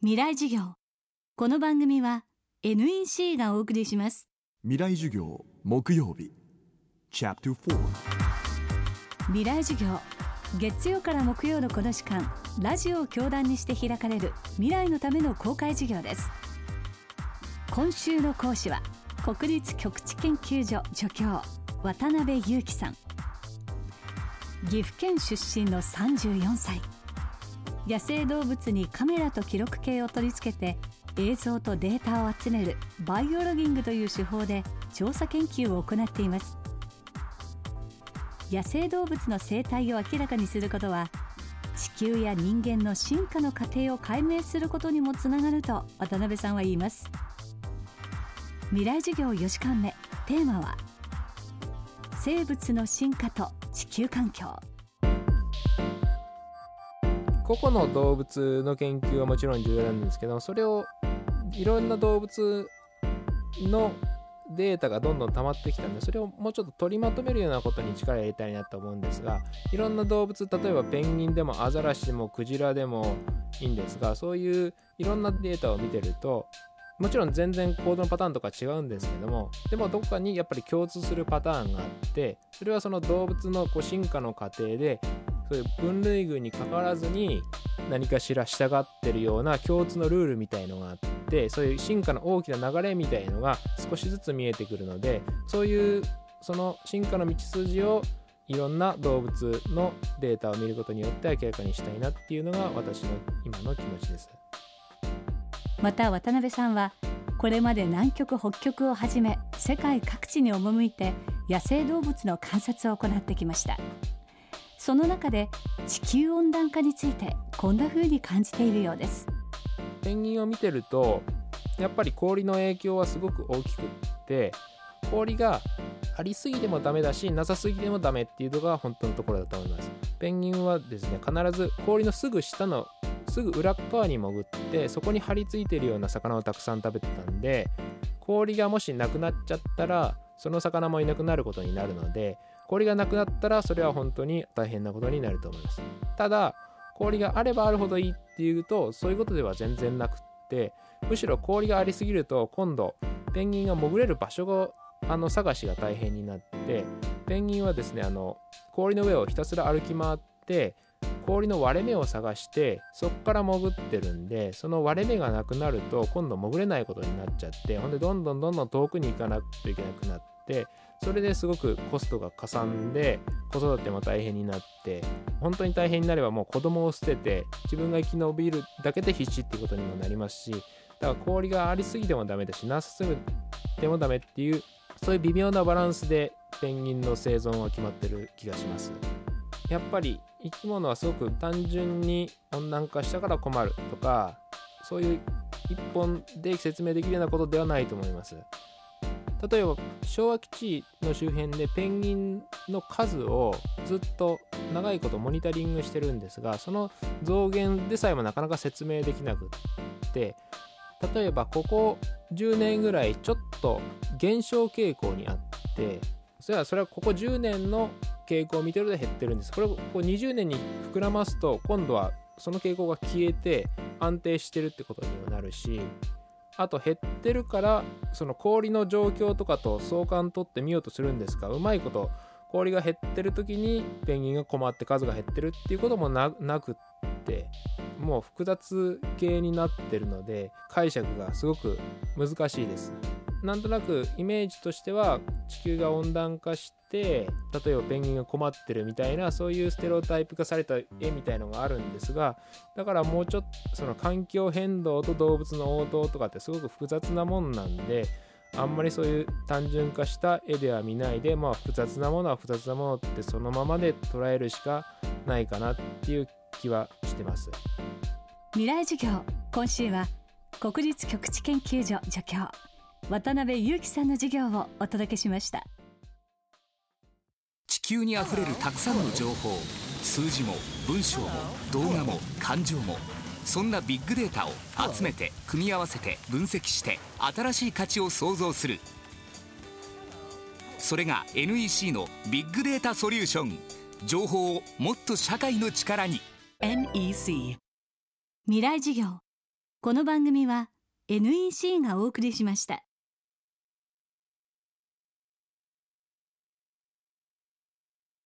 未来授業。この番組は NEC がお送りします。未来授業木曜日。チャプター未来授業。月曜から木曜のこの時間ラジオを教壇にして開かれる未来のための公開授業です。今週の講師は国立極地研究所助教渡辺裕樹さん。岐阜県出身の34歳野生動物にカメラと記録計を取り付けて映像とデータを集めるバイオロギングという手法で調査研究を行っています。野生動物の生態を明らかにすることは地球や人間の進化の過程を解明することにもつながると渡辺さんは言います。未来授業4時間目テーマは生物の進化と地球環境。個々の動物の研究はもちろん重要なんですけどそれをいろんな動物のデータがどんどん溜まってきたんでそれをもうちょっと取りまとめるようなことに力を入れたいなと思うんですがいろんな動物例えばペンギンでもアザラシでもクジラでもいいんですがそういういろんなデータを見てるともちろん全然行動のパターンとか違うんですけどもでもどこかにやっぱり共通するパターンがあってそれはその動物のこう進化の過程でそういう分類群にかかわらずに何かしら従ってるような共通のルールみたいのがあってそういう進化の大きな流れみたいのが少しずつ見えてくるのでそういうその進化の道筋をいろんな動物のデータを見ることによって明らかにしたいなっていうのが私の今の気持ちです。また渡辺さんはこれまで南極北極をはじめ世界各地に赴いて野生動物の観察を行ってきました。その中で地球温暖化についてこんな風に感じているようです。ペンギンを見てるとやっぱり氷の影響はすごく大きくって氷がありすぎてもダメだしなさすぎてもダメっていうのが本当のところだと思います。ペンギンはですね必ず氷のすぐ下のすぐ裏側に潜ってそこに張り付いてるような魚をたくさん食べてたんで氷がもしなくなっちゃったらその魚もいなくなることになるので氷がなくなったらそれは本当に大変なことになると思います。ただ氷があればあるほどいいっていうとそういうことでは全然なくってむしろ氷がありすぎると今度ペンギンが潜れる場所があの探しが大変になってペンギンはですねあの氷の上をひたすら歩き回って氷の割れ目を探してそこから潜ってるんでその割れ目がなくなると今度潜れないことになっちゃってほんでどんどんどんどん遠くに行かなきゃいけなくなってそれですごくコストがかさんで子育ても大変になって本当に大変になればもう子供を捨てて自分が生き延びるだけで必死っていうことにもなりますしだから氷がありすぎてもダメだしなさすぎてもダメっていうそういう微妙なバランスでペンギンの生存は決まってる気がします。やっぱり生き物はすごく単純に温暖化したから困るとかそういう一本で説明できるようなことではないと思います。例えば昭和基地の周辺でペンギンの数をずっと長いことモニタリングしてるんですがその増減でさえもなかなか説明できなくって例えばここ10年ぐらいちょっと減少傾向にあってそれはそれはここ10年の傾向を見てると減ってるんです。これをこう20年に膨らますと今度はその傾向が消えて安定してるってことにもなるしあと減ってるからその氷の状況とかと相関取ってみようとするんですがうまいこと氷が減ってる時にペンギンが困って数が減ってるっていうこともなくってもう複雑系になってるので解釈がすごく難しいです。なんとなくイメージとしては地球が温暖化して例えばペンギンが困ってるみたいなそういうステレオタイプ化された絵みたいのがあるんですがだからもうちょっとその環境変動と動物の応答とかってすごく複雑なもんなんであんまりそういう単純化した絵では見ないで、まあ、複雑なものは複雑なものってそのままで捉えるしかないかなっていう気はしてます。未来授業。今週は国立極地研究所助教。渡辺裕樹さんの授業をお届けしました。地球にあふれるたくさんの情報数字も文章も動画も感情も。そんなビッグデータを集めて組み合わせて分析して新しい価値を創造する。それが NEC のビッグデータソリューション。情報をもっと社会の力に。NEC 未来授業。この番組は NEC がお送りしました